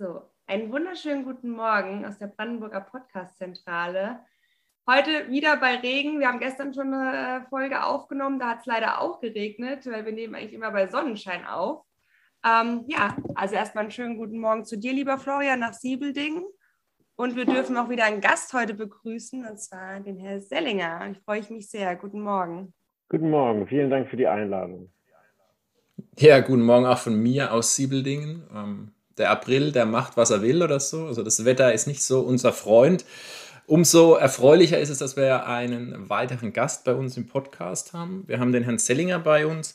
So, einen wunderschönen guten Morgen aus der Brandenburger Podcast-Zentrale. Heute wieder bei Regen. Wir haben gestern schon eine Folge aufgenommen. Da hat es leider auch geregnet, weil wir nehmen eigentlich immer bei Sonnenschein auf. Ähm, ja, also erstmal einen schönen guten Morgen zu dir, lieber Florian, nach Siebeldingen. Und wir dürfen auch wieder einen Gast heute begrüßen, und zwar den Herrn Sellinger. Ich freue mich sehr. Guten Morgen. Guten Morgen, vielen Dank für die Einladung. Ja, guten Morgen auch von mir aus Siebeldingen. Ähm, der April, der macht, was er will oder so. Also das Wetter ist nicht so unser Freund. Umso erfreulicher ist es, dass wir einen weiteren Gast bei uns im Podcast haben. Wir haben den Herrn Sellinger bei uns,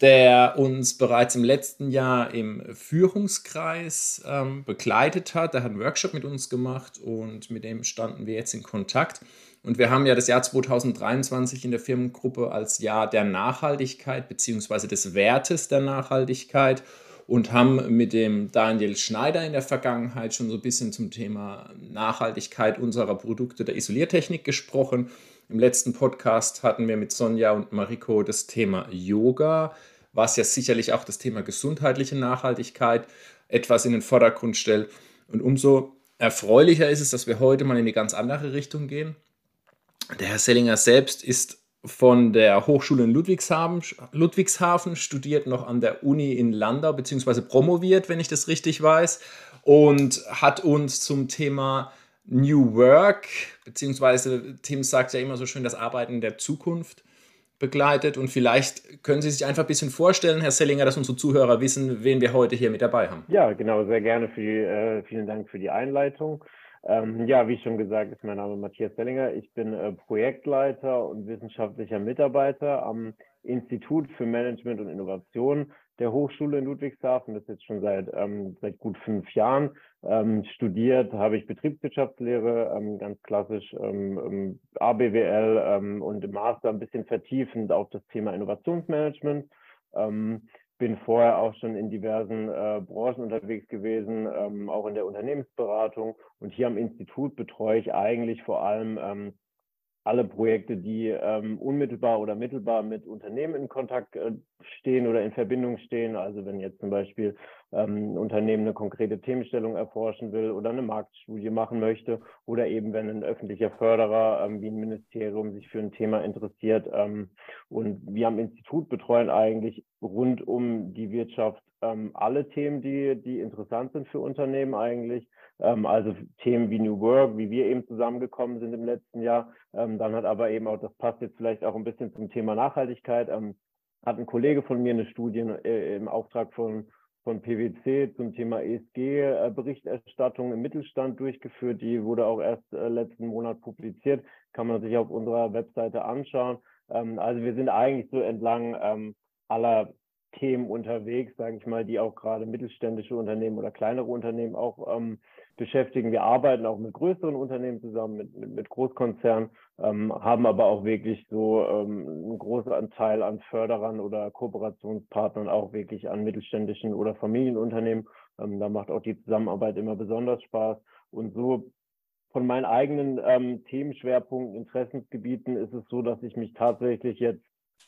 der uns bereits im letzten Jahr im Führungskreis ähm, begleitet hat. Der hat einen Workshop mit uns gemacht und mit dem standen wir jetzt in Kontakt. Und wir haben ja das Jahr 2023 in der Firmengruppe als Jahr der Nachhaltigkeit bzw. des Wertes der Nachhaltigkeit und haben mit dem Daniel Schneider in der Vergangenheit schon so ein bisschen zum Thema Nachhaltigkeit unserer Produkte der Isoliertechnik gesprochen. Im letzten Podcast hatten wir mit Sonja und Mariko das Thema Yoga, was ja sicherlich auch das Thema gesundheitliche Nachhaltigkeit etwas in den Vordergrund stellt. Und umso erfreulicher ist es, dass wir heute mal in eine ganz andere Richtung gehen. Der Herr Sellinger selbst ist von der Hochschule in Ludwigshafen, Ludwigshafen, studiert noch an der Uni in Landau, beziehungsweise promoviert, wenn ich das richtig weiß, und hat uns zum Thema New Work, beziehungsweise Tim sagt ja immer so schön, das Arbeiten der Zukunft begleitet. Und vielleicht können Sie sich einfach ein bisschen vorstellen, Herr Sellinger, dass unsere Zuhörer wissen, wen wir heute hier mit dabei haben. Ja, genau, sehr gerne. Für äh, vielen Dank für die Einleitung. Ähm, ja, wie schon gesagt, ist mein Name Matthias Sellinger. Ich bin äh, Projektleiter und wissenschaftlicher Mitarbeiter am Institut für Management und Innovation der Hochschule in Ludwigshafen. Das ist jetzt schon seit, ähm, seit gut fünf Jahren. Ähm, studiert habe ich Betriebswirtschaftslehre, ähm, ganz klassisch ähm, ähm, ABWL und im Master ein bisschen vertiefend auf das Thema Innovationsmanagement bin vorher auch schon in diversen äh, Branchen unterwegs gewesen, ähm, auch in der Unternehmensberatung. Und hier am Institut betreue ich eigentlich vor allem ähm, alle Projekte, die ähm, unmittelbar oder mittelbar mit Unternehmen in Kontakt äh, stehen oder in Verbindung stehen. Also wenn jetzt zum Beispiel ähm, ein Unternehmen eine konkrete Themenstellung erforschen will oder eine Marktstudie machen möchte oder eben wenn ein öffentlicher Förderer ähm, wie ein Ministerium sich für ein Thema interessiert. Ähm, und wir am Institut betreuen eigentlich rund um die Wirtschaft ähm, alle Themen, die, die interessant sind für Unternehmen eigentlich. Ähm, also Themen wie New Work, wie wir eben zusammengekommen sind im letzten Jahr. Ähm, dann hat aber eben auch, das passt jetzt vielleicht auch ein bisschen zum Thema Nachhaltigkeit, ähm, hat ein Kollege von mir eine Studie äh, im Auftrag von von PwC zum Thema ESG-Berichterstattung im Mittelstand durchgeführt. Die wurde auch erst äh, letzten Monat publiziert. Kann man sich auf unserer Webseite anschauen. Also wir sind eigentlich so entlang aller Themen unterwegs, sage ich mal, die auch gerade mittelständische Unternehmen oder kleinere Unternehmen auch beschäftigen. Wir arbeiten auch mit größeren Unternehmen zusammen, mit, mit, mit Großkonzernen, ähm, haben aber auch wirklich so ähm, einen großen Anteil an Förderern oder Kooperationspartnern, auch wirklich an mittelständischen oder Familienunternehmen. Ähm, da macht auch die Zusammenarbeit immer besonders Spaß. Und so von meinen eigenen ähm, Themenschwerpunkten, Interessensgebieten ist es so, dass ich mich tatsächlich jetzt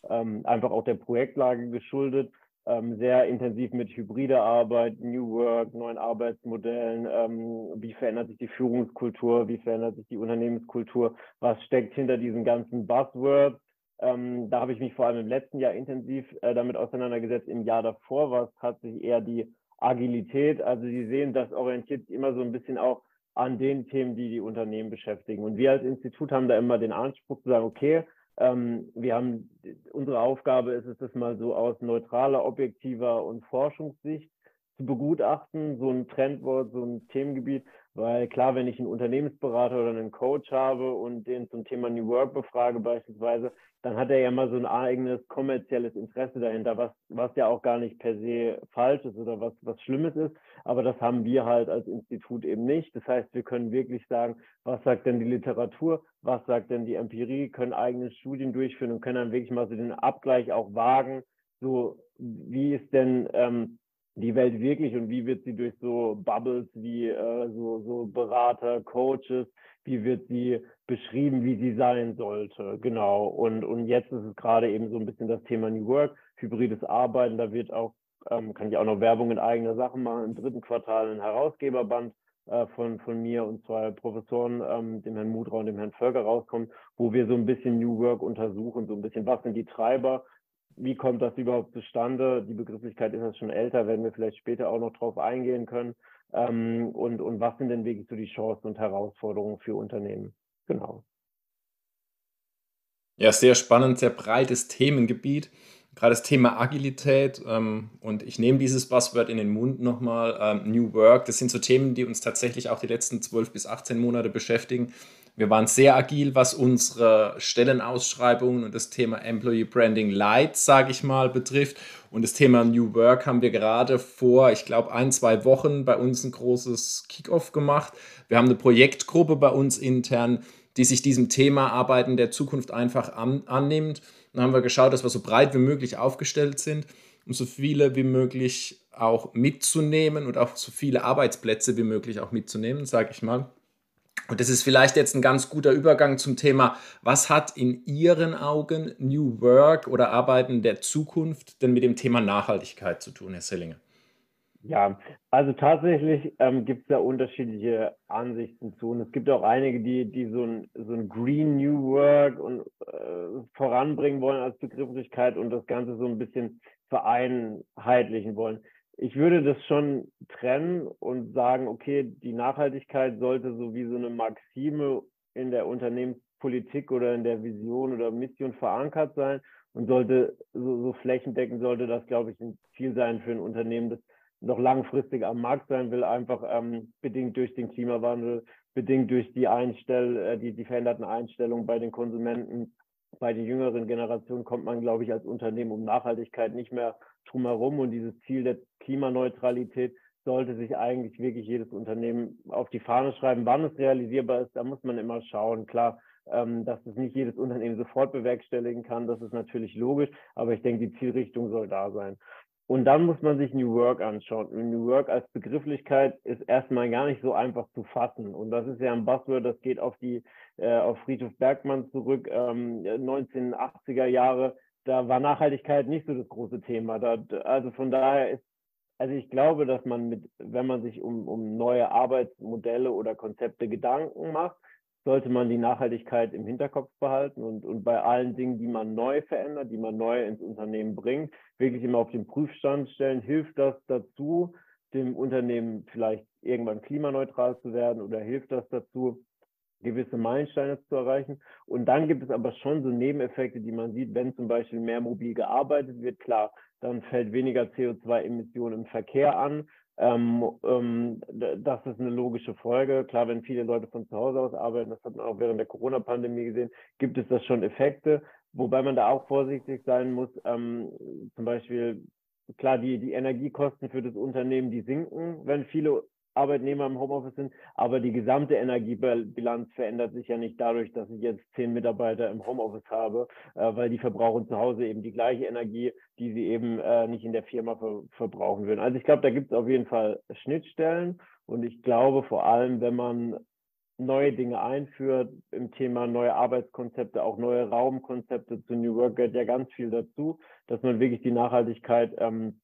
ähm, einfach auch der Projektlage geschuldet, ähm, sehr intensiv mit hybrider Arbeit, New Work, neuen Arbeitsmodellen, ähm, wie verändert sich die Führungskultur, wie verändert sich die Unternehmenskultur, was steckt hinter diesen ganzen Buzzwords. Ähm, da habe ich mich vor allem im letzten Jahr intensiv äh, damit auseinandergesetzt. Im Jahr davor war es tatsächlich eher die Agilität. Also Sie sehen, das orientiert sich immer so ein bisschen auch an den Themen, die die Unternehmen beschäftigen. Und wir als Institut haben da immer den Anspruch zu sagen, okay, ähm, wir haben, unsere Aufgabe ist es, das mal so aus neutraler, objektiver und Forschungssicht zu begutachten, so ein Trendwort, so ein Themengebiet, weil klar, wenn ich einen Unternehmensberater oder einen Coach habe und den zum Thema New Work befrage beispielsweise, dann hat er ja mal so ein eigenes kommerzielles Interesse dahinter, was, was ja auch gar nicht per se falsch ist oder was, was Schlimmes ist. Aber das haben wir halt als Institut eben nicht. Das heißt, wir können wirklich sagen, was sagt denn die Literatur, was sagt denn die Empirie, können eigene Studien durchführen und können dann wirklich mal so den Abgleich auch wagen, so wie ist denn ähm, die Welt wirklich und wie wird sie durch so Bubbles wie äh, so, so Berater, Coaches, wie wird sie beschrieben, wie sie sein sollte. Genau. Und, und jetzt ist es gerade eben so ein bisschen das Thema New Work, hybrides Arbeiten. Da wird auch ähm, kann ich auch noch Werbung in eigener Sache machen, im dritten Quartal ein Herausgeberband äh, von, von mir und zwei Professoren, ähm, dem Herrn Mudrau und dem Herrn Völker rauskommt, wo wir so ein bisschen New Work untersuchen, so ein bisschen, was sind die Treiber, wie kommt das überhaupt zustande? Die Begrifflichkeit ist jetzt schon älter, werden wir vielleicht später auch noch drauf eingehen können. Ähm, und, und was sind denn wirklich so die Chancen und Herausforderungen für Unternehmen? Genau. Ja, sehr spannend, sehr breites Themengebiet. Gerade das Thema Agilität ähm, und ich nehme dieses Buzzword in den Mund nochmal, ähm, New Work, das sind so Themen, die uns tatsächlich auch die letzten 12 bis 18 Monate beschäftigen. Wir waren sehr agil, was unsere Stellenausschreibungen und das Thema Employee Branding Light, sage ich mal, betrifft. Und das Thema New Work haben wir gerade vor, ich glaube, ein, zwei Wochen bei uns ein großes Kickoff gemacht. Wir haben eine Projektgruppe bei uns intern, die sich diesem Thema Arbeiten der Zukunft einfach an, annimmt. Dann haben wir geschaut, dass wir so breit wie möglich aufgestellt sind, um so viele wie möglich auch mitzunehmen und auch so viele Arbeitsplätze wie möglich auch mitzunehmen, sage ich mal. Und das ist vielleicht jetzt ein ganz guter Übergang zum Thema, was hat in Ihren Augen New Work oder Arbeiten der Zukunft denn mit dem Thema Nachhaltigkeit zu tun, Herr Sellinger? Ja, also tatsächlich ähm, gibt es da unterschiedliche Ansichten zu. Und es gibt auch einige, die, die so, ein, so ein Green New Work und, äh, voranbringen wollen als Begrifflichkeit und das Ganze so ein bisschen vereinheitlichen wollen. Ich würde das schon trennen und sagen, okay, die Nachhaltigkeit sollte so wie so eine Maxime in der Unternehmenspolitik oder in der Vision oder Mission verankert sein und sollte so, so flächendeckend sollte das, glaube ich, ein Ziel sein für ein Unternehmen, das noch langfristig am Markt sein will, einfach ähm, bedingt durch den Klimawandel, bedingt durch die Einstell, äh, die, die veränderten Einstellungen bei den Konsumenten, bei den jüngeren Generationen kommt man, glaube ich, als Unternehmen um Nachhaltigkeit nicht mehr drumherum. Und dieses Ziel der Klimaneutralität sollte sich eigentlich wirklich jedes Unternehmen auf die Fahne schreiben. Wann es realisierbar ist, da muss man immer schauen. Klar, ähm, dass es nicht jedes Unternehmen sofort bewerkstelligen kann, das ist natürlich logisch, aber ich denke, die Zielrichtung soll da sein. Und dann muss man sich New Work anschauen. New Work als Begrifflichkeit ist erstmal gar nicht so einfach zu fassen. Und das ist ja ein Buzzword, das geht auf die äh, auf Friedhof Bergmann zurück, ähm, 1980er Jahre. Da war Nachhaltigkeit nicht so das große Thema. Da, also von daher ist, also ich glaube, dass man mit, wenn man sich um, um neue Arbeitsmodelle oder Konzepte Gedanken macht, sollte man die Nachhaltigkeit im Hinterkopf behalten und, und bei allen Dingen, die man neu verändert, die man neu ins Unternehmen bringt, wirklich immer auf den Prüfstand stellen. Hilft das dazu, dem Unternehmen vielleicht irgendwann klimaneutral zu werden oder hilft das dazu, gewisse Meilensteine zu erreichen. Und dann gibt es aber schon so Nebeneffekte, die man sieht, wenn zum Beispiel mehr mobil gearbeitet wird. Klar, dann fällt weniger CO2-Emissionen im Verkehr an. Ähm, ähm, das ist eine logische Folge. Klar, wenn viele Leute von zu Hause aus arbeiten, das hat man auch während der Corona-Pandemie gesehen, gibt es das schon Effekte. Wobei man da auch vorsichtig sein muss. Ähm, zum Beispiel, klar, die, die Energiekosten für das Unternehmen, die sinken, wenn viele Arbeitnehmer im Homeoffice sind, aber die gesamte Energiebilanz verändert sich ja nicht dadurch, dass ich jetzt zehn Mitarbeiter im Homeoffice habe, äh, weil die verbrauchen zu Hause eben die gleiche Energie, die sie eben äh, nicht in der Firma ver verbrauchen würden. Also ich glaube, da gibt es auf jeden Fall Schnittstellen und ich glaube vor allem, wenn man neue Dinge einführt im Thema neue Arbeitskonzepte, auch neue Raumkonzepte zu New Work gehört ja ganz viel dazu, dass man wirklich die Nachhaltigkeit ähm,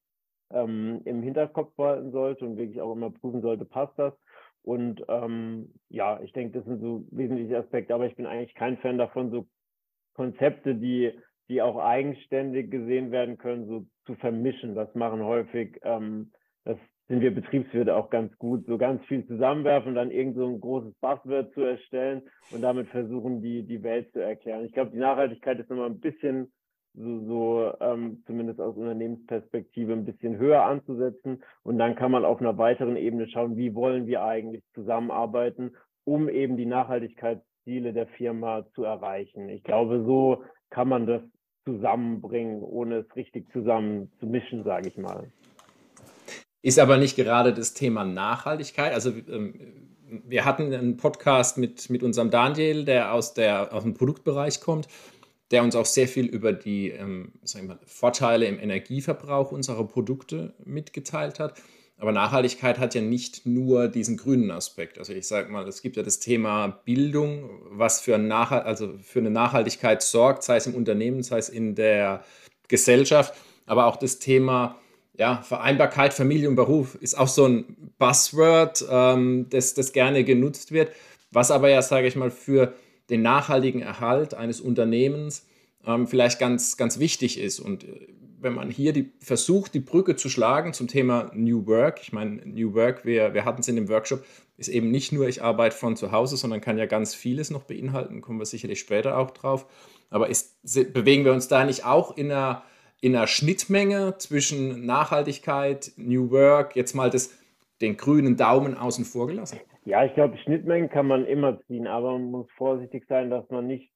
ähm, im Hinterkopf behalten sollte und wirklich auch immer prüfen sollte, passt das. Und ähm, ja, ich denke, das sind so wesentliche Aspekte, aber ich bin eigentlich kein Fan davon, so Konzepte, die, die auch eigenständig gesehen werden können, so zu vermischen. Das machen häufig, ähm, das sind wir Betriebswirte auch ganz gut, so ganz viel zusammenwerfen dann irgend so ein großes Buzzword zu erstellen und damit versuchen, die, die Welt zu erklären. Ich glaube, die Nachhaltigkeit ist nochmal ein bisschen so, so ähm, zumindest aus Unternehmensperspektive ein bisschen höher anzusetzen. Und dann kann man auf einer weiteren Ebene schauen, wie wollen wir eigentlich zusammenarbeiten, um eben die Nachhaltigkeitsziele der Firma zu erreichen. Ich glaube, so kann man das zusammenbringen, ohne es richtig zusammen zu mischen, sage ich mal. Ist aber nicht gerade das Thema Nachhaltigkeit. Also ähm, wir hatten einen Podcast mit, mit unserem Daniel, der aus, der aus dem Produktbereich kommt der uns auch sehr viel über die ähm, mal, Vorteile im Energieverbrauch unserer Produkte mitgeteilt hat. Aber Nachhaltigkeit hat ja nicht nur diesen grünen Aspekt. Also ich sage mal, es gibt ja das Thema Bildung, was für, Nachhalt, also für eine Nachhaltigkeit sorgt, sei es im Unternehmen, sei es in der Gesellschaft, aber auch das Thema ja, Vereinbarkeit, Familie und Beruf ist auch so ein Buzzword, ähm, das, das gerne genutzt wird, was aber ja, sage ich mal, für den nachhaltigen Erhalt eines Unternehmens ähm, vielleicht ganz, ganz wichtig ist. Und äh, wenn man hier die, versucht, die Brücke zu schlagen zum Thema New Work, ich meine, New Work, wir, wir hatten es in dem Workshop, ist eben nicht nur, ich arbeite von zu Hause, sondern kann ja ganz vieles noch beinhalten, kommen wir sicherlich später auch drauf. Aber ist, bewegen wir uns da nicht auch in einer, in einer Schnittmenge zwischen Nachhaltigkeit, New Work, jetzt mal das, den grünen Daumen außen vor gelassen? Ja, ich glaube, Schnittmengen kann man immer ziehen, aber man muss vorsichtig sein, dass man nicht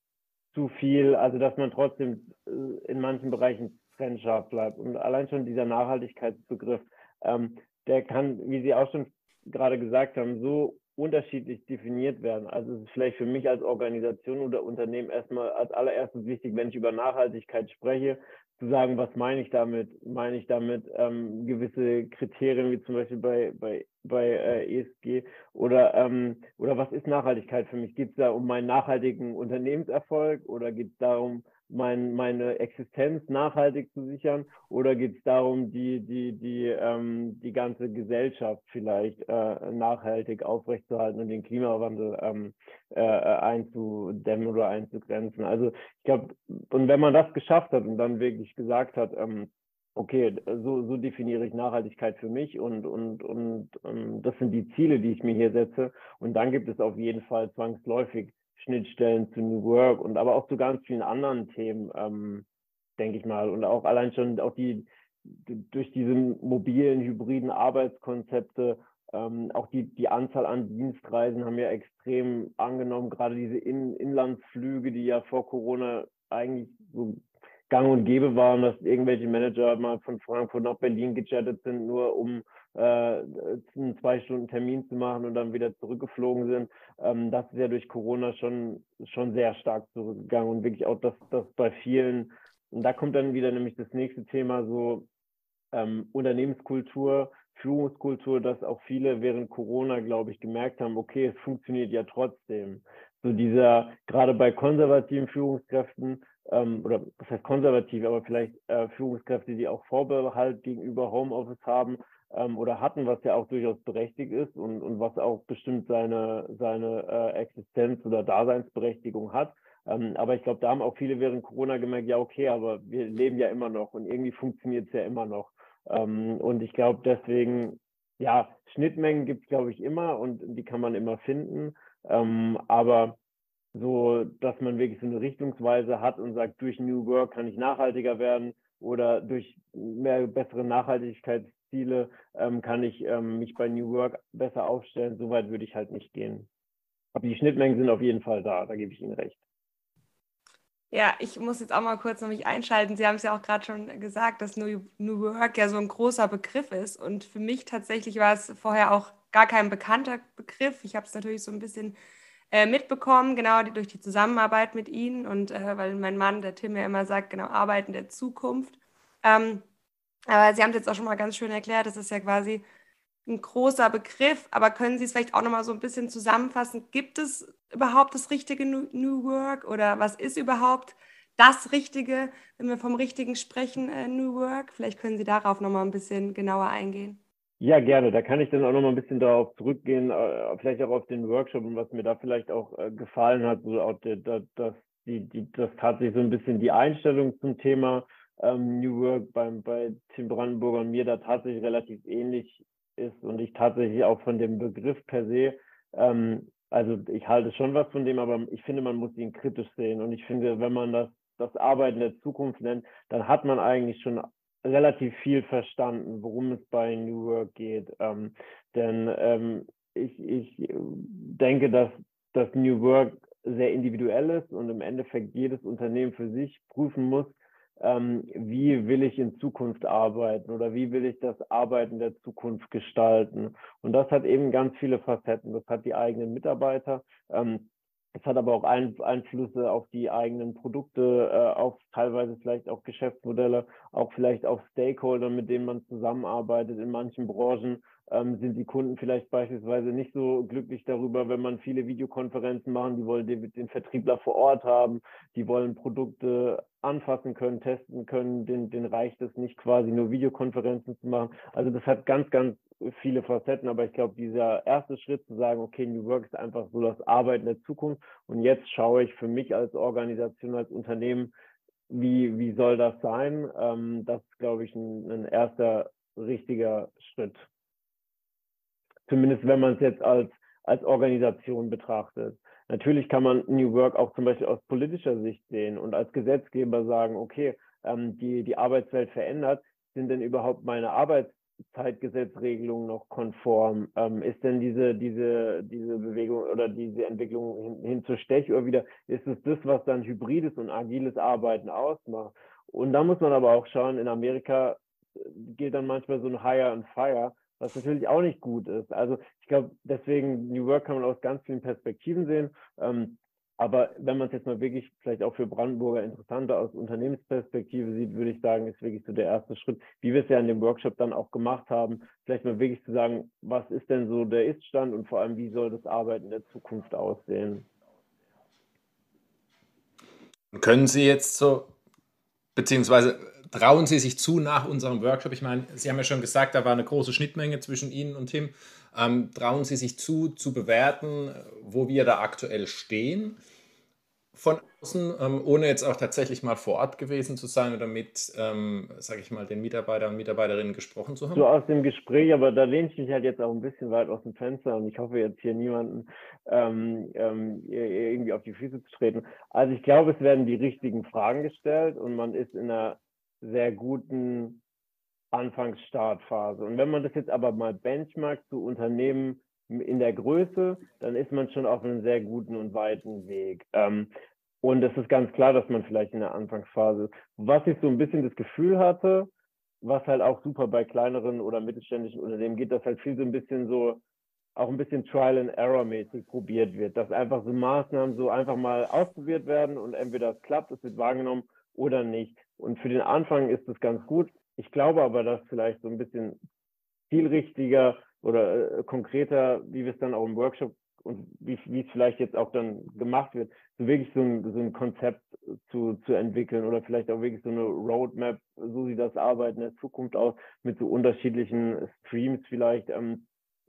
zu viel, also dass man trotzdem äh, in manchen Bereichen trennscharf bleibt. Und allein schon dieser Nachhaltigkeitsbegriff, ähm, der kann, wie Sie auch schon gerade gesagt haben, so unterschiedlich definiert werden. Also es ist vielleicht für mich als Organisation oder Unternehmen erstmal als allererstes wichtig, wenn ich über Nachhaltigkeit spreche, zu sagen, was meine ich damit? Meine ich damit ähm, gewisse Kriterien, wie zum Beispiel bei, bei, bei äh, ESG oder, ähm, oder was ist Nachhaltigkeit für mich? Geht es da um meinen nachhaltigen Unternehmenserfolg oder geht es darum, mein, meine Existenz nachhaltig zu sichern oder geht es darum, die, die, die, ähm, die ganze Gesellschaft vielleicht äh, nachhaltig aufrechtzuerhalten und den Klimawandel ähm, äh, einzudämmen oder einzugrenzen? Also ich glaube, und wenn man das geschafft hat und dann wirklich gesagt hat, ähm, okay, so, so definiere ich Nachhaltigkeit für mich und, und, und, und das sind die Ziele, die ich mir hier setze. Und dann gibt es auf jeden Fall zwangsläufig Schnittstellen zu New Work und aber auch zu ganz vielen anderen Themen, ähm, denke ich mal. Und auch allein schon auch die durch diese mobilen, hybriden Arbeitskonzepte, ähm, auch die, die Anzahl an Dienstreisen haben ja extrem angenommen, gerade diese In Inlandsflüge, die ja vor Corona eigentlich so gang und gäbe waren, dass irgendwelche Manager mal von Frankfurt nach Berlin gechattet sind, nur um äh, einen zwei Stunden Termin zu machen und dann wieder zurückgeflogen sind. Ähm, das ist ja durch Corona schon, schon sehr stark zurückgegangen und wirklich auch das, das bei vielen, und da kommt dann wieder nämlich das nächste Thema so ähm, Unternehmenskultur, Führungskultur, dass auch viele während Corona, glaube ich, gemerkt haben, okay, es funktioniert ja trotzdem. So dieser, gerade bei konservativen Führungskräften, ähm, oder was heißt konservativ, aber vielleicht äh, Führungskräfte, die auch Vorbehalt gegenüber Homeoffice haben, ähm, oder hatten, was ja auch durchaus berechtigt ist und, und was auch bestimmt seine, seine äh, Existenz oder Daseinsberechtigung hat. Ähm, aber ich glaube, da haben auch viele während Corona gemerkt, ja, okay, aber wir leben ja immer noch und irgendwie funktioniert es ja immer noch. Ähm, und ich glaube deswegen, ja, Schnittmengen gibt es, glaube ich, immer und die kann man immer finden. Ähm, aber so, dass man wirklich so eine Richtungsweise hat und sagt, durch New Work kann ich nachhaltiger werden oder durch mehr bessere Nachhaltigkeit Ziele ähm, kann ich ähm, mich bei New Work besser aufstellen. So weit würde ich halt nicht gehen. Aber die Schnittmengen sind auf jeden Fall da, da gebe ich Ihnen recht. Ja, ich muss jetzt auch mal kurz noch mich einschalten. Sie haben es ja auch gerade schon gesagt, dass New, Work ja so ein großer Begriff ist. Und für mich tatsächlich war es vorher auch gar kein bekannter Begriff. Ich habe es natürlich so ein bisschen äh, mitbekommen, genau durch die Zusammenarbeit mit Ihnen und äh, weil mein Mann, der Tim, ja immer sagt, genau, Arbeiten der Zukunft. Ähm, aber Sie haben es jetzt auch schon mal ganz schön erklärt, das ist ja quasi ein großer Begriff, aber können Sie es vielleicht auch noch mal so ein bisschen zusammenfassen? Gibt es überhaupt das richtige New Work oder was ist überhaupt das Richtige, wenn wir vom Richtigen sprechen, äh, New Work? Vielleicht können Sie darauf noch mal ein bisschen genauer eingehen. Ja, gerne. Da kann ich dann auch noch mal ein bisschen darauf zurückgehen, äh, vielleicht auch auf den Workshop und was mir da vielleicht auch äh, gefallen hat, so auch das, die, die, das tatsächlich so ein bisschen die Einstellung zum Thema ähm, New Work beim, bei Tim Brandenburger und mir da tatsächlich relativ ähnlich ist und ich tatsächlich auch von dem Begriff per se, ähm, also ich halte schon was von dem, aber ich finde, man muss ihn kritisch sehen und ich finde, wenn man das, das Arbeiten der Zukunft nennt, dann hat man eigentlich schon relativ viel verstanden, worum es bei New Work geht. Ähm, denn ähm, ich, ich denke, dass das New Work sehr individuell ist und im Endeffekt jedes Unternehmen für sich prüfen muss, ähm, wie will ich in Zukunft arbeiten oder wie will ich das Arbeiten der Zukunft gestalten. Und das hat eben ganz viele Facetten. Das hat die eigenen Mitarbeiter. Ähm, es hat aber auch Einflüsse auf die eigenen Produkte, äh, auf teilweise vielleicht auch Geschäftsmodelle, auch vielleicht auf Stakeholder, mit denen man zusammenarbeitet in manchen Branchen. Ähm, sind die Kunden vielleicht beispielsweise nicht so glücklich darüber, wenn man viele Videokonferenzen machen. Die wollen den, den Vertriebler vor Ort haben, die wollen Produkte anfassen können, testen können. Den, den reicht es nicht quasi nur Videokonferenzen zu machen. Also das hat ganz, ganz viele Facetten, aber ich glaube, dieser erste Schritt zu sagen, okay, New Work ist einfach so das Arbeiten der Zukunft und jetzt schaue ich für mich als Organisation, als Unternehmen, wie, wie soll das sein? Ähm, das ist, glaube ich, ein, ein erster richtiger Schritt. Zumindest wenn man es jetzt als, als Organisation betrachtet. Natürlich kann man New Work auch zum Beispiel aus politischer Sicht sehen und als Gesetzgeber sagen, okay, ähm, die, die Arbeitswelt verändert, sind denn überhaupt meine Arbeitszeitgesetzregelungen noch konform? Ähm, ist denn diese, diese, diese Bewegung oder diese Entwicklung hin, hin zur Stechuhr wieder, ist es das, was dann hybrides und agiles Arbeiten ausmacht? Und da muss man aber auch schauen, in Amerika äh, gilt dann manchmal so ein Hire and Fire was natürlich auch nicht gut ist. Also ich glaube, deswegen New Work kann man aus ganz vielen Perspektiven sehen. Ähm, aber wenn man es jetzt mal wirklich vielleicht auch für Brandenburger interessanter aus Unternehmensperspektive sieht, würde ich sagen, ist wirklich so der erste Schritt, wie wir es ja in dem Workshop dann auch gemacht haben, vielleicht mal wirklich zu sagen, was ist denn so der Iststand und vor allem, wie soll das Arbeiten in der Zukunft aussehen? Können Sie jetzt so, beziehungsweise trauen Sie sich zu nach unserem Workshop? Ich meine, Sie haben ja schon gesagt, da war eine große Schnittmenge zwischen Ihnen und Tim. Ähm, trauen Sie sich zu, zu bewerten, wo wir da aktuell stehen? Von außen, ähm, ohne jetzt auch tatsächlich mal vor Ort gewesen zu sein oder mit, ähm, sage ich mal, den Mitarbeitern und Mitarbeiterinnen gesprochen zu haben? So aus dem Gespräch, aber da lehne ich mich halt jetzt auch ein bisschen weit aus dem Fenster und ich hoffe jetzt hier niemanden ähm, ähm, irgendwie auf die Füße zu treten. Also ich glaube, es werden die richtigen Fragen gestellt und man ist in einer sehr guten Anfangsstartphase. Und wenn man das jetzt aber mal benchmarkt zu Unternehmen in der Größe, dann ist man schon auf einem sehr guten und weiten Weg. Ähm, und es ist ganz klar, dass man vielleicht in der Anfangsphase, was ich so ein bisschen das Gefühl hatte, was halt auch super bei kleineren oder mittelständischen Unternehmen geht, dass halt viel so ein bisschen so, auch ein bisschen Trial and Error mäßig probiert wird, dass einfach so Maßnahmen so einfach mal ausprobiert werden und entweder es klappt, es wird wahrgenommen oder nicht. Und für den Anfang ist es ganz gut. Ich glaube aber, dass vielleicht so ein bisschen zielrichtiger oder äh, konkreter, wie wir es dann auch im Workshop und wie, wie es vielleicht jetzt auch dann gemacht wird, so wirklich so ein, so ein Konzept zu, zu entwickeln oder vielleicht auch wirklich so eine Roadmap, so sieht das Arbeiten in der Zukunft aus, mit so unterschiedlichen Streams vielleicht, ähm,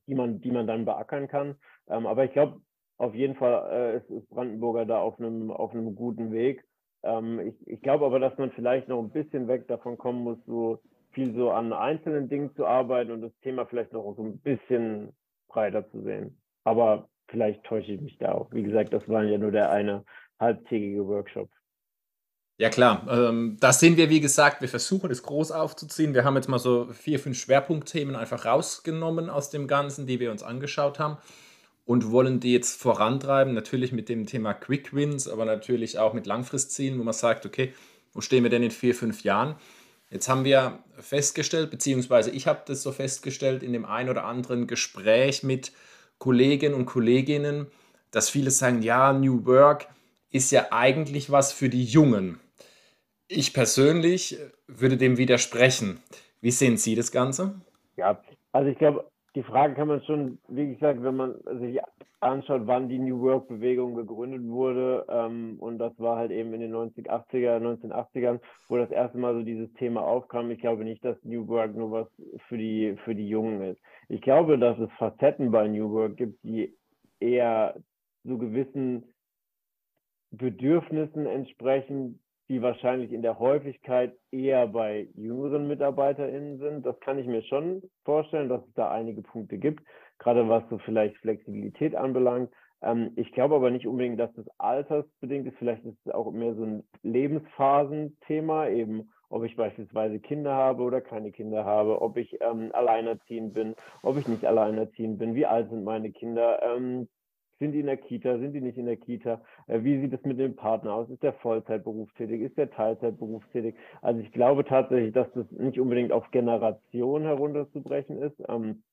die man, die man dann beackern kann. Ähm, aber ich glaube, auf jeden Fall äh, ist, ist Brandenburger da auf einem, auf einem guten Weg. Ähm, ich, ich glaube aber, dass man vielleicht noch ein bisschen weg davon kommen muss, so viel so an einzelnen Dingen zu arbeiten und das Thema vielleicht noch so ein bisschen breiter zu sehen. Aber vielleicht täusche ich mich da auch. Wie gesagt, das war ja nur der eine halbtägige Workshop. Ja klar, ähm, das sind wir, wie gesagt, wir versuchen es groß aufzuziehen. Wir haben jetzt mal so vier, fünf Schwerpunktthemen einfach rausgenommen aus dem Ganzen, die wir uns angeschaut haben und wollen die jetzt vorantreiben, natürlich mit dem Thema Quick Wins, aber natürlich auch mit Langfristzielen, wo man sagt, okay, wo stehen wir denn in vier, fünf Jahren? Jetzt haben wir festgestellt, beziehungsweise ich habe das so festgestellt in dem ein oder anderen Gespräch mit Kolleginnen und Kolleginnen, dass viele sagen, ja, New Work ist ja eigentlich was für die Jungen. Ich persönlich würde dem widersprechen. Wie sehen Sie das Ganze? Ja, also ich glaube, die Frage kann man schon, wie gesagt, wenn man sich anschaut, wann die New Work-Bewegung gegründet wurde, ähm, und das war halt eben in den 1980er, 1980ern, wo das erste Mal so dieses Thema aufkam. Ich glaube nicht, dass New Work nur was für die, für die Jungen ist. Ich glaube, dass es Facetten bei New Work gibt, die eher so gewissen Bedürfnissen entsprechen, die wahrscheinlich in der Häufigkeit eher bei jüngeren MitarbeiterInnen sind. Das kann ich mir schon vorstellen, dass es da einige Punkte gibt, gerade was so vielleicht Flexibilität anbelangt. Ähm, ich glaube aber nicht unbedingt, dass das altersbedingt ist. Vielleicht ist es auch mehr so ein Lebensphasenthema, eben ob ich beispielsweise Kinder habe oder keine Kinder habe, ob ich ähm, alleinerziehend bin, ob ich nicht alleinerziehend bin, wie alt sind meine Kinder, ähm, sind die in der Kita? Sind die nicht in der Kita? Äh, wie sieht es mit dem Partner aus? Ist der Vollzeitberufstätig? Ist der Teilzeitberufstätig? Also ich glaube tatsächlich, dass das nicht unbedingt auf Generation herunterzubrechen ist, ähm,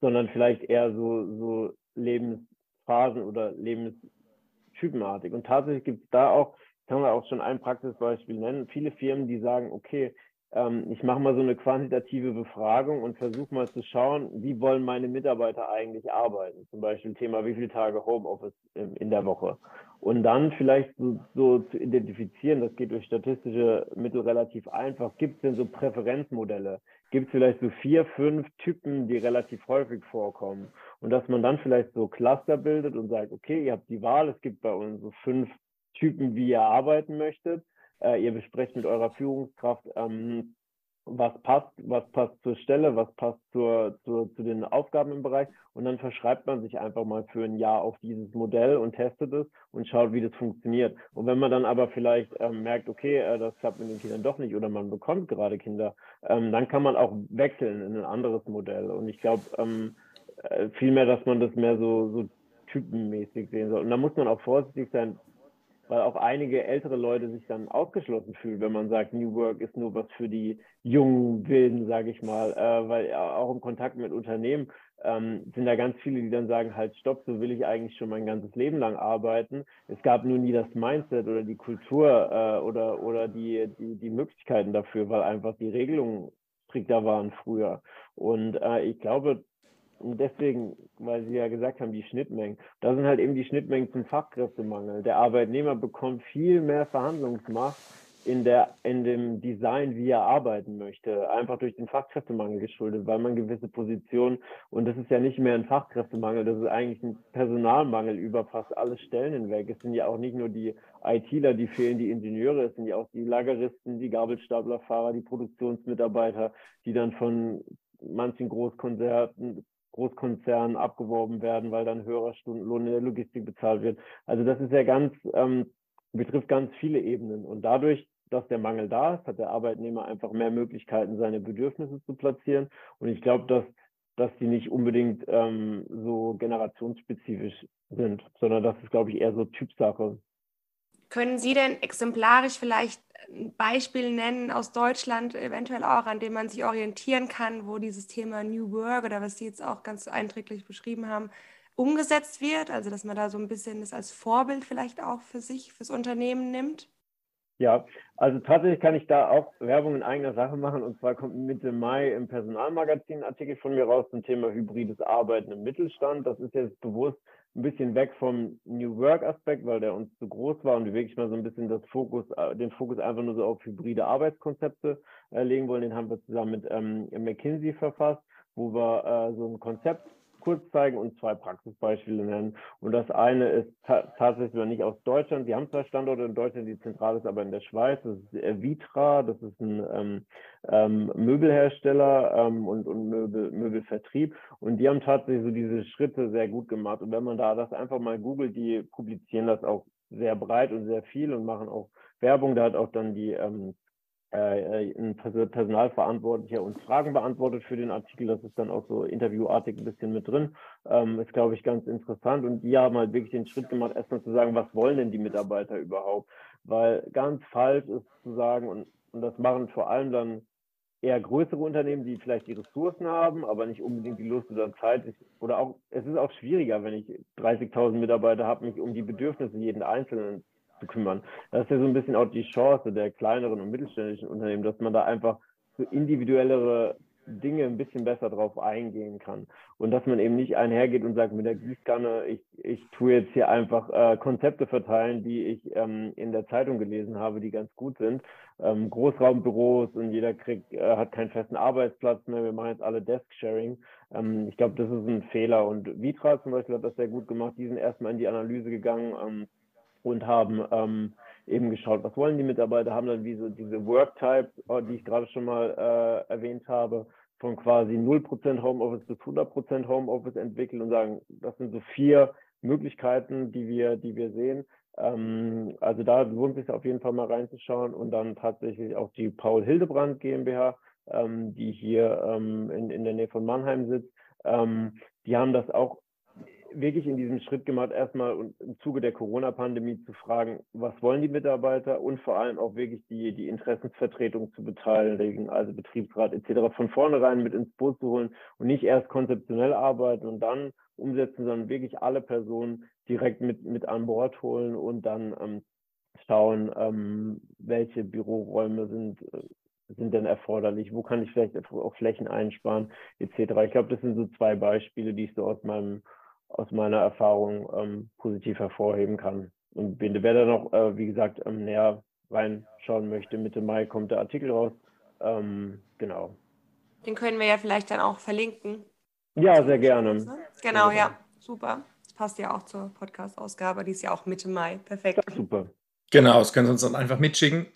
sondern vielleicht eher so, so Lebensphasen oder Lebenstypenartig. Und tatsächlich gibt es da auch, kann man auch schon ein Praxisbeispiel nennen, viele Firmen, die sagen, okay, ähm, ich mache mal so eine quantitative Befragung und versuche mal zu schauen, wie wollen meine Mitarbeiter eigentlich arbeiten. Zum Beispiel Thema, wie viele Tage Homeoffice in der Woche. Und dann vielleicht so, so zu identifizieren, das geht durch statistische Mittel relativ einfach. Gibt es denn so Präferenzmodelle? Gibt es vielleicht so vier, fünf Typen, die relativ häufig vorkommen? Und dass man dann vielleicht so Cluster bildet und sagt, okay, ihr habt die Wahl, es gibt bei uns so fünf Typen, wie ihr arbeiten möchtet äh, ihr besprecht mit eurer Führungskraft, ähm, was passt, was passt zur Stelle, was passt zur, zur, zu den Aufgaben im Bereich und dann verschreibt man sich einfach mal für ein Jahr auf dieses Modell und testet es und schaut, wie das funktioniert. Und wenn man dann aber vielleicht ähm, merkt, okay, äh, das klappt mit den Kindern doch nicht oder man bekommt gerade Kinder, ähm, dann kann man auch wechseln in ein anderes Modell. Und ich glaube ähm, äh, vielmehr, dass man das mehr so, so typenmäßig sehen soll. Und da muss man auch vorsichtig sein, weil auch einige ältere Leute sich dann ausgeschlossen fühlen, wenn man sagt, New Work ist nur was für die jungen Wilden, sage ich mal, äh, weil auch im Kontakt mit Unternehmen ähm, sind da ganz viele, die dann sagen, halt stopp, so will ich eigentlich schon mein ganzes Leben lang arbeiten. Es gab nur nie das Mindset oder die Kultur äh, oder, oder die, die, die Möglichkeiten dafür, weil einfach die Regelungen strikter waren früher. Und äh, ich glaube, und deswegen, weil Sie ja gesagt haben, die Schnittmengen, da sind halt eben die Schnittmengen zum Fachkräftemangel. Der Arbeitnehmer bekommt viel mehr Verhandlungsmacht in, der, in dem Design, wie er arbeiten möchte, einfach durch den Fachkräftemangel geschuldet, weil man gewisse Positionen, und das ist ja nicht mehr ein Fachkräftemangel, das ist eigentlich ein Personalmangel über fast alle Stellen hinweg. Es sind ja auch nicht nur die ITler, die fehlen, die Ingenieure, es sind ja auch die Lageristen, die Gabelstaplerfahrer, die Produktionsmitarbeiter, die dann von manchen Großkonzerten, Großkonzernen abgeworben werden, weil dann höherer Stundenlohn in der Logistik bezahlt wird. Also das ist ja ganz, ähm, betrifft ganz viele Ebenen. Und dadurch, dass der Mangel da ist, hat der Arbeitnehmer einfach mehr Möglichkeiten, seine Bedürfnisse zu platzieren. Und ich glaube, dass, dass die nicht unbedingt ähm, so generationsspezifisch sind, sondern das ist, glaube ich, eher so Typsache. Können Sie denn exemplarisch vielleicht ein Beispiel nennen aus Deutschland, eventuell auch, an dem man sich orientieren kann, wo dieses Thema New Work oder was Sie jetzt auch ganz einträglich beschrieben haben, umgesetzt wird? Also, dass man da so ein bisschen das als Vorbild vielleicht auch für sich, fürs Unternehmen nimmt? Ja, also tatsächlich kann ich da auch Werbung in eigener Sache machen. Und zwar kommt Mitte Mai im Personalmagazin ein Artikel von mir raus zum Thema hybrides Arbeiten im Mittelstand. Das ist jetzt bewusst ein bisschen weg vom New Work Aspekt, weil der uns zu groß war und wir wirklich mal so ein bisschen das Fokus, äh, den Fokus einfach nur so auf hybride Arbeitskonzepte äh, legen wollen. Den haben wir zusammen mit ähm, McKinsey verfasst, wo wir äh, so ein Konzept kurz zeigen und zwei Praxisbeispiele nennen. Und das eine ist ta tatsächlich nicht aus Deutschland. Wir haben zwei Standorte in Deutschland, die zentral ist aber in der Schweiz. Das ist Vitra, das ist ein ähm, ähm, Möbelhersteller ähm, und, und Möbel, Möbelvertrieb. Und die haben tatsächlich so diese Schritte sehr gut gemacht. Und wenn man da das einfach mal googelt, die publizieren das auch sehr breit und sehr viel und machen auch Werbung. Da hat auch dann die ähm, äh, ein Personalverantwortlicher uns Fragen beantwortet für den Artikel. Das ist dann auch so interviewartig ein bisschen mit drin. Ähm, ist, glaube ich, ganz interessant. Und die haben halt wirklich den Schritt gemacht, erstmal zu sagen, was wollen denn die Mitarbeiter überhaupt? Weil ganz falsch ist zu sagen, und, und das machen vor allem dann eher größere Unternehmen, die vielleicht die Ressourcen haben, aber nicht unbedingt die Lust oder Zeit. Oder auch, es ist auch schwieriger, wenn ich 30.000 Mitarbeiter habe, mich um die Bedürfnisse jeden Einzelnen kümmern. Das ist ja so ein bisschen auch die Chance der kleineren und mittelständischen Unternehmen, dass man da einfach so individuellere Dinge ein bisschen besser drauf eingehen kann. Und dass man eben nicht einhergeht und sagt, mit der Gießkanne, ich, ich tue jetzt hier einfach äh, Konzepte verteilen, die ich ähm, in der Zeitung gelesen habe, die ganz gut sind. Ähm, Großraumbüros und jeder kriegt, äh, hat keinen festen Arbeitsplatz mehr. Wir machen jetzt alle Desk-Sharing. Ähm, ich glaube, das ist ein Fehler. Und Vitra zum Beispiel hat das sehr gut gemacht. Die sind erstmal in die Analyse gegangen ähm, und haben ähm, eben geschaut, was wollen die Mitarbeiter, haben dann wie so diese Work-Type, äh, die ich gerade schon mal äh, erwähnt habe, von quasi 0% Homeoffice bis 100% Homeoffice entwickelt und sagen, das sind so vier Möglichkeiten, die wir, die wir sehen. Ähm, also da lohnt sich auf jeden Fall mal reinzuschauen und dann tatsächlich auch die Paul Hildebrand GmbH, ähm, die hier ähm, in, in der Nähe von Mannheim sitzt. Ähm, die haben das auch wirklich in diesem Schritt gemacht, erstmal im Zuge der Corona-Pandemie zu fragen, was wollen die Mitarbeiter und vor allem auch wirklich die, die Interessensvertretung zu beteiligen, also Betriebsrat etc. von vornherein mit ins Boot zu holen und nicht erst konzeptionell arbeiten und dann umsetzen, sondern wirklich alle Personen direkt mit, mit an Bord holen und dann ähm, schauen, ähm, welche Büroräume sind äh, sind denn erforderlich? Wo kann ich vielleicht auch Flächen einsparen, etc. Ich glaube, das sind so zwei Beispiele, die ich so aus meinem aus meiner Erfahrung ähm, positiv hervorheben kann. Und wer da noch, äh, wie gesagt, ähm, näher reinschauen möchte, Mitte Mai kommt der Artikel raus. Ähm, genau. Den können wir ja vielleicht dann auch verlinken. Ja, sehr gerne. Genau, ja, super. Das passt ja auch zur Podcast-Ausgabe, die ist ja auch Mitte Mai. Perfekt. Ja, super. Genau, das können Sie uns dann einfach mitschicken.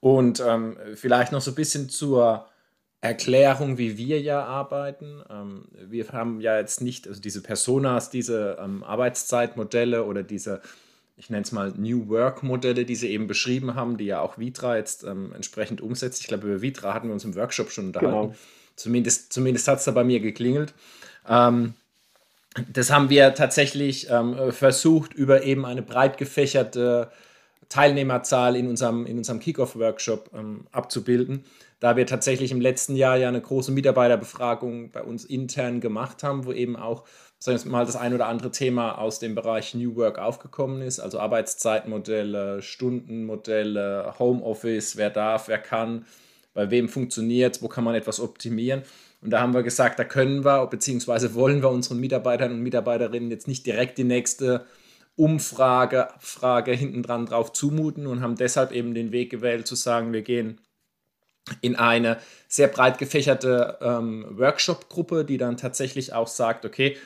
Und ähm, vielleicht noch so ein bisschen zur Erklärung, wie wir ja arbeiten. Ähm, wir haben ja jetzt nicht, also diese Personas, diese ähm, Arbeitszeitmodelle oder diese, ich nenne es mal New Work-Modelle, die Sie eben beschrieben haben, die ja auch Vitra jetzt ähm, entsprechend umsetzt. Ich glaube, über Vitra hatten wir uns im Workshop schon unterhalten. Genau. Zumindest, zumindest hat es da bei mir geklingelt. Das haben wir tatsächlich versucht, über eben eine breit gefächerte Teilnehmerzahl in unserem, in unserem Kickoff-Workshop abzubilden da wir tatsächlich im letzten Jahr ja eine große Mitarbeiterbefragung bei uns intern gemacht haben, wo eben auch sagen wir mal das ein oder andere Thema aus dem Bereich New Work aufgekommen ist, also Arbeitszeitmodelle, Stundenmodelle, Homeoffice, wer darf, wer kann, bei wem funktioniert, wo kann man etwas optimieren. Und da haben wir gesagt, da können wir, beziehungsweise wollen wir unseren Mitarbeitern und Mitarbeiterinnen jetzt nicht direkt die nächste Umfrage, Abfrage hinten dran drauf zumuten und haben deshalb eben den Weg gewählt zu sagen, wir gehen in eine sehr breit gefächerte ähm, Workshop-Gruppe, die dann tatsächlich auch sagt, okay,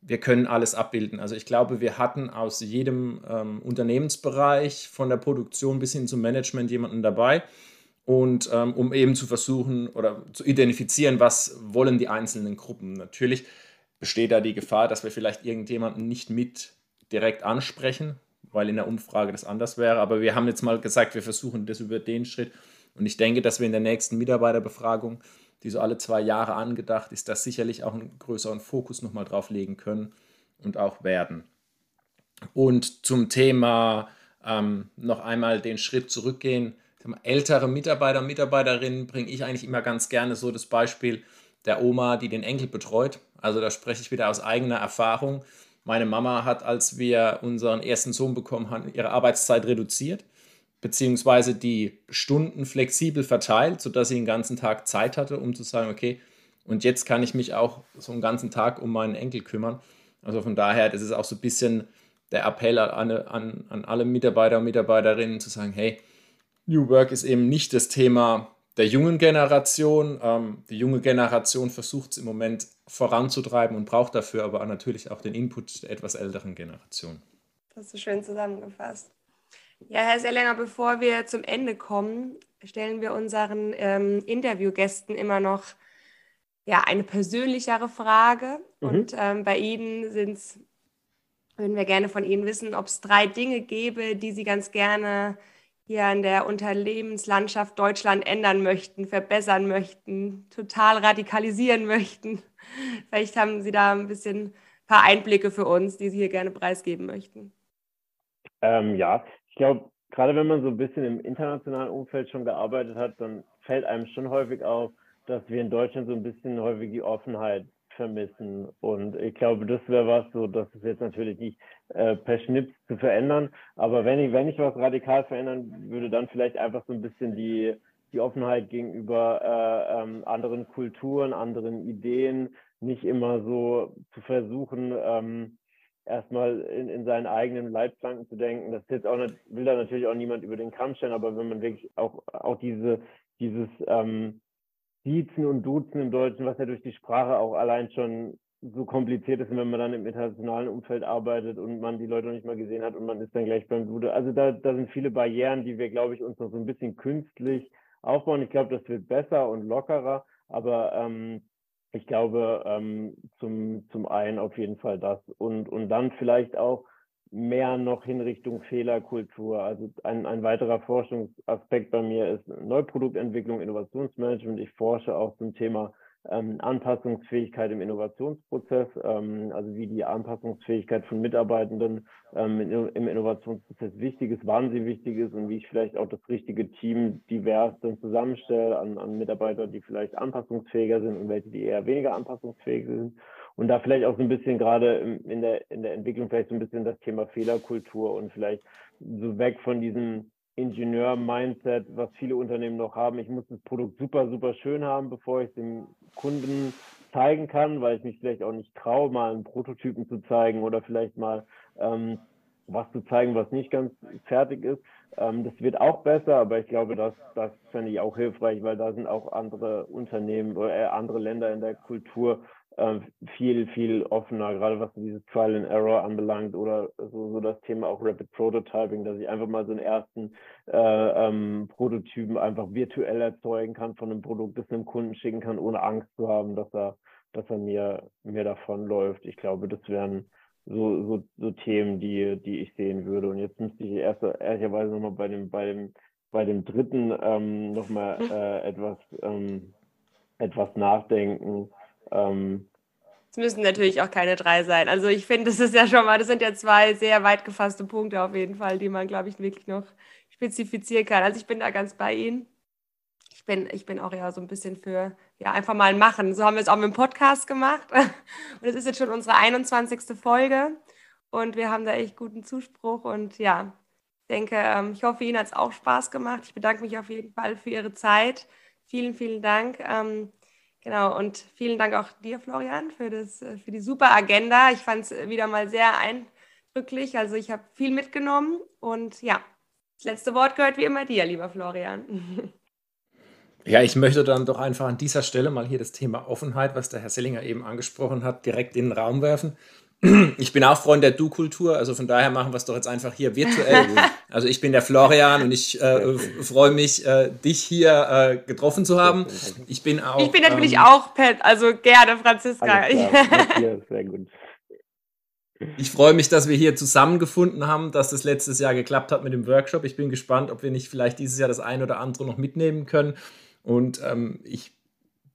wir können alles abbilden. Also ich glaube, wir hatten aus jedem ähm, Unternehmensbereich, von der Produktion bis hin zum Management jemanden dabei. Und ähm, um eben zu versuchen oder zu identifizieren, was wollen die einzelnen Gruppen. Natürlich besteht da die Gefahr, dass wir vielleicht irgendjemanden nicht mit direkt ansprechen, weil in der Umfrage das anders wäre. Aber wir haben jetzt mal gesagt, wir versuchen das über den Schritt und ich denke, dass wir in der nächsten Mitarbeiterbefragung, die so alle zwei Jahre angedacht ist, da sicherlich auch einen größeren Fokus nochmal drauf legen können und auch werden. Und zum Thema ähm, noch einmal den Schritt zurückgehen. Ältere Mitarbeiter und Mitarbeiterinnen bringe ich eigentlich immer ganz gerne so das Beispiel der Oma, die den Enkel betreut. Also da spreche ich wieder aus eigener Erfahrung. Meine Mama hat, als wir unseren ersten Sohn bekommen haben, ihre Arbeitszeit reduziert beziehungsweise die Stunden flexibel verteilt, sodass sie den ganzen Tag Zeit hatte, um zu sagen, okay, und jetzt kann ich mich auch so einen ganzen Tag um meinen Enkel kümmern. Also von daher, das ist auch so ein bisschen der Appell an, an, an alle Mitarbeiter und Mitarbeiterinnen zu sagen, hey, New Work ist eben nicht das Thema der jungen Generation. Ähm, die junge Generation versucht es im Moment voranzutreiben und braucht dafür aber natürlich auch den Input der etwas älteren Generation. Das du schön zusammengefasst. Ja, Herr Sellinger, bevor wir zum Ende kommen, stellen wir unseren ähm, Interviewgästen immer noch ja, eine persönlichere Frage. Mhm. Und ähm, bei Ihnen sind's, würden wir gerne von Ihnen wissen, ob es drei Dinge gäbe, die Sie ganz gerne hier an der Unternehmenslandschaft Deutschland ändern möchten, verbessern möchten, total radikalisieren möchten. Vielleicht haben Sie da ein bisschen ein paar Einblicke für uns, die Sie hier gerne preisgeben möchten. Ähm, ja, glaube, gerade wenn man so ein bisschen im internationalen Umfeld schon gearbeitet hat, dann fällt einem schon häufig auf, dass wir in Deutschland so ein bisschen häufig die Offenheit vermissen. Und ich glaube, das wäre was, so das ist jetzt natürlich nicht äh, per Schnips zu verändern, aber wenn ich, wenn ich was radikal verändern würde, dann vielleicht einfach so ein bisschen die, die Offenheit gegenüber äh, ähm, anderen Kulturen, anderen Ideen, nicht immer so zu versuchen, ähm, erstmal in, in seinen eigenen Leitplanken zu denken. Das jetzt auch nicht, will da natürlich auch niemand über den Kamm stellen, aber wenn man wirklich auch, auch diese, dieses ähm, Siezen und Duzen im Deutschen, was ja durch die Sprache auch allein schon so kompliziert ist, wenn man dann im internationalen Umfeld arbeitet und man die Leute noch nicht mal gesehen hat und man ist dann gleich beim Bruder. Also da, da sind viele Barrieren, die wir, glaube ich, uns noch so ein bisschen künstlich aufbauen. Ich glaube, das wird besser und lockerer, aber ähm, ich glaube, ähm, zum, zum einen auf jeden Fall das und, und dann vielleicht auch mehr noch in Richtung Fehlerkultur. Also ein, ein weiterer Forschungsaspekt bei mir ist Neuproduktentwicklung, Innovationsmanagement. Ich forsche auch zum Thema ähm, Anpassungsfähigkeit im Innovationsprozess, ähm, also wie die Anpassungsfähigkeit von Mitarbeitenden ähm, im Innovationsprozess wichtig ist, wann sie wichtig ist und wie ich vielleicht auch das richtige Team divers dann zusammenstelle an, an Mitarbeiter, die vielleicht anpassungsfähiger sind und welche, die eher weniger anpassungsfähig sind. Und da vielleicht auch so ein bisschen gerade in der, in der Entwicklung vielleicht so ein bisschen das Thema Fehlerkultur und vielleicht so weg von diesem Ingenieur-Mindset, was viele Unternehmen noch haben. Ich muss das Produkt super, super schön haben, bevor ich es dem Kunden zeigen kann, weil ich mich vielleicht auch nicht traue, mal einen Prototypen zu zeigen oder vielleicht mal ähm, was zu zeigen, was nicht ganz fertig ist. Ähm, das wird auch besser, aber ich glaube, das, das fände ich auch hilfreich, weil da sind auch andere Unternehmen oder äh, andere Länder in der Kultur äh, viel, viel offener, gerade was dieses Trial and Error anbelangt oder so, so das Thema auch Rapid Prototyping, dass ich einfach mal so einen ersten äh, ähm, Prototypen einfach virtuell erzeugen kann von einem Produkt, das einem Kunden schicken kann, ohne Angst zu haben, dass er, dass er mir, mir davonläuft. Ich glaube, das wären so, so, so Themen, die, die ich sehen würde. Und jetzt müsste ich erst ehrlicherweise nochmal bei dem, bei dem, bei dem dritten ähm, nochmal äh, etwas, ähm, etwas nachdenken. Ähm, es müssen natürlich auch keine drei sein. Also ich finde, das ist ja schon mal, das sind ja zwei sehr weit gefasste Punkte auf jeden Fall, die man, glaube ich, wirklich noch spezifizieren kann. Also ich bin da ganz bei Ihnen. Ich bin, ich bin auch ja so ein bisschen für, ja, einfach mal machen. So haben wir es auch mit dem Podcast gemacht. Und es ist jetzt schon unsere 21. Folge. Und wir haben da echt guten Zuspruch. Und ja, denke, ähm, ich hoffe, Ihnen hat es auch Spaß gemacht. Ich bedanke mich auf jeden Fall für Ihre Zeit. Vielen, vielen Dank. Genau, und vielen Dank auch dir, Florian, für, das, äh, für die super Agenda. Ich fand es wieder mal sehr eindrücklich. Also ich habe viel mitgenommen und ja, das letzte Wort gehört wie immer dir, lieber Florian. Ja, ich möchte dann doch einfach an dieser Stelle mal hier das Thema Offenheit, was der Herr Sellinger eben angesprochen hat, direkt in den Raum werfen. Ich bin auch Freund der Du-Kultur, also von daher machen wir es doch jetzt einfach hier virtuell. Also ich bin der Florian und ich äh, freue mich, äh, dich hier äh, getroffen zu haben. Ich bin auch. Ich bin natürlich ähm, auch Pet, also gerne Franziska. sehr gut. Ich freue mich, dass wir hier zusammengefunden haben, dass das letztes Jahr geklappt hat mit dem Workshop. Ich bin gespannt, ob wir nicht vielleicht dieses Jahr das ein oder andere noch mitnehmen können. Und ähm, ich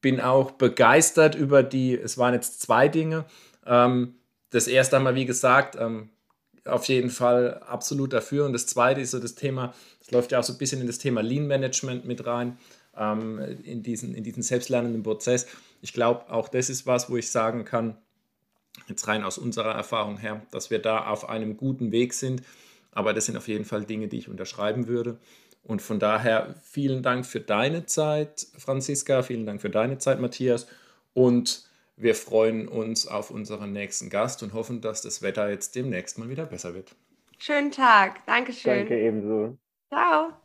bin auch begeistert über die, es waren jetzt zwei Dinge. Ähm, das erste einmal, wie gesagt, ähm, auf jeden Fall absolut dafür. Und das zweite ist so das Thema, es läuft ja auch so ein bisschen in das Thema Lean Management mit rein, ähm, in, diesen, in diesen selbstlernenden Prozess. Ich glaube, auch das ist was, wo ich sagen kann, jetzt rein aus unserer Erfahrung her, dass wir da auf einem guten Weg sind. Aber das sind auf jeden Fall Dinge, die ich unterschreiben würde. Und von daher vielen Dank für deine Zeit, Franziska. Vielen Dank für deine Zeit, Matthias. Und wir freuen uns auf unseren nächsten Gast und hoffen, dass das Wetter jetzt demnächst mal wieder besser wird. Schönen Tag. Dankeschön. Danke ebenso. Ciao.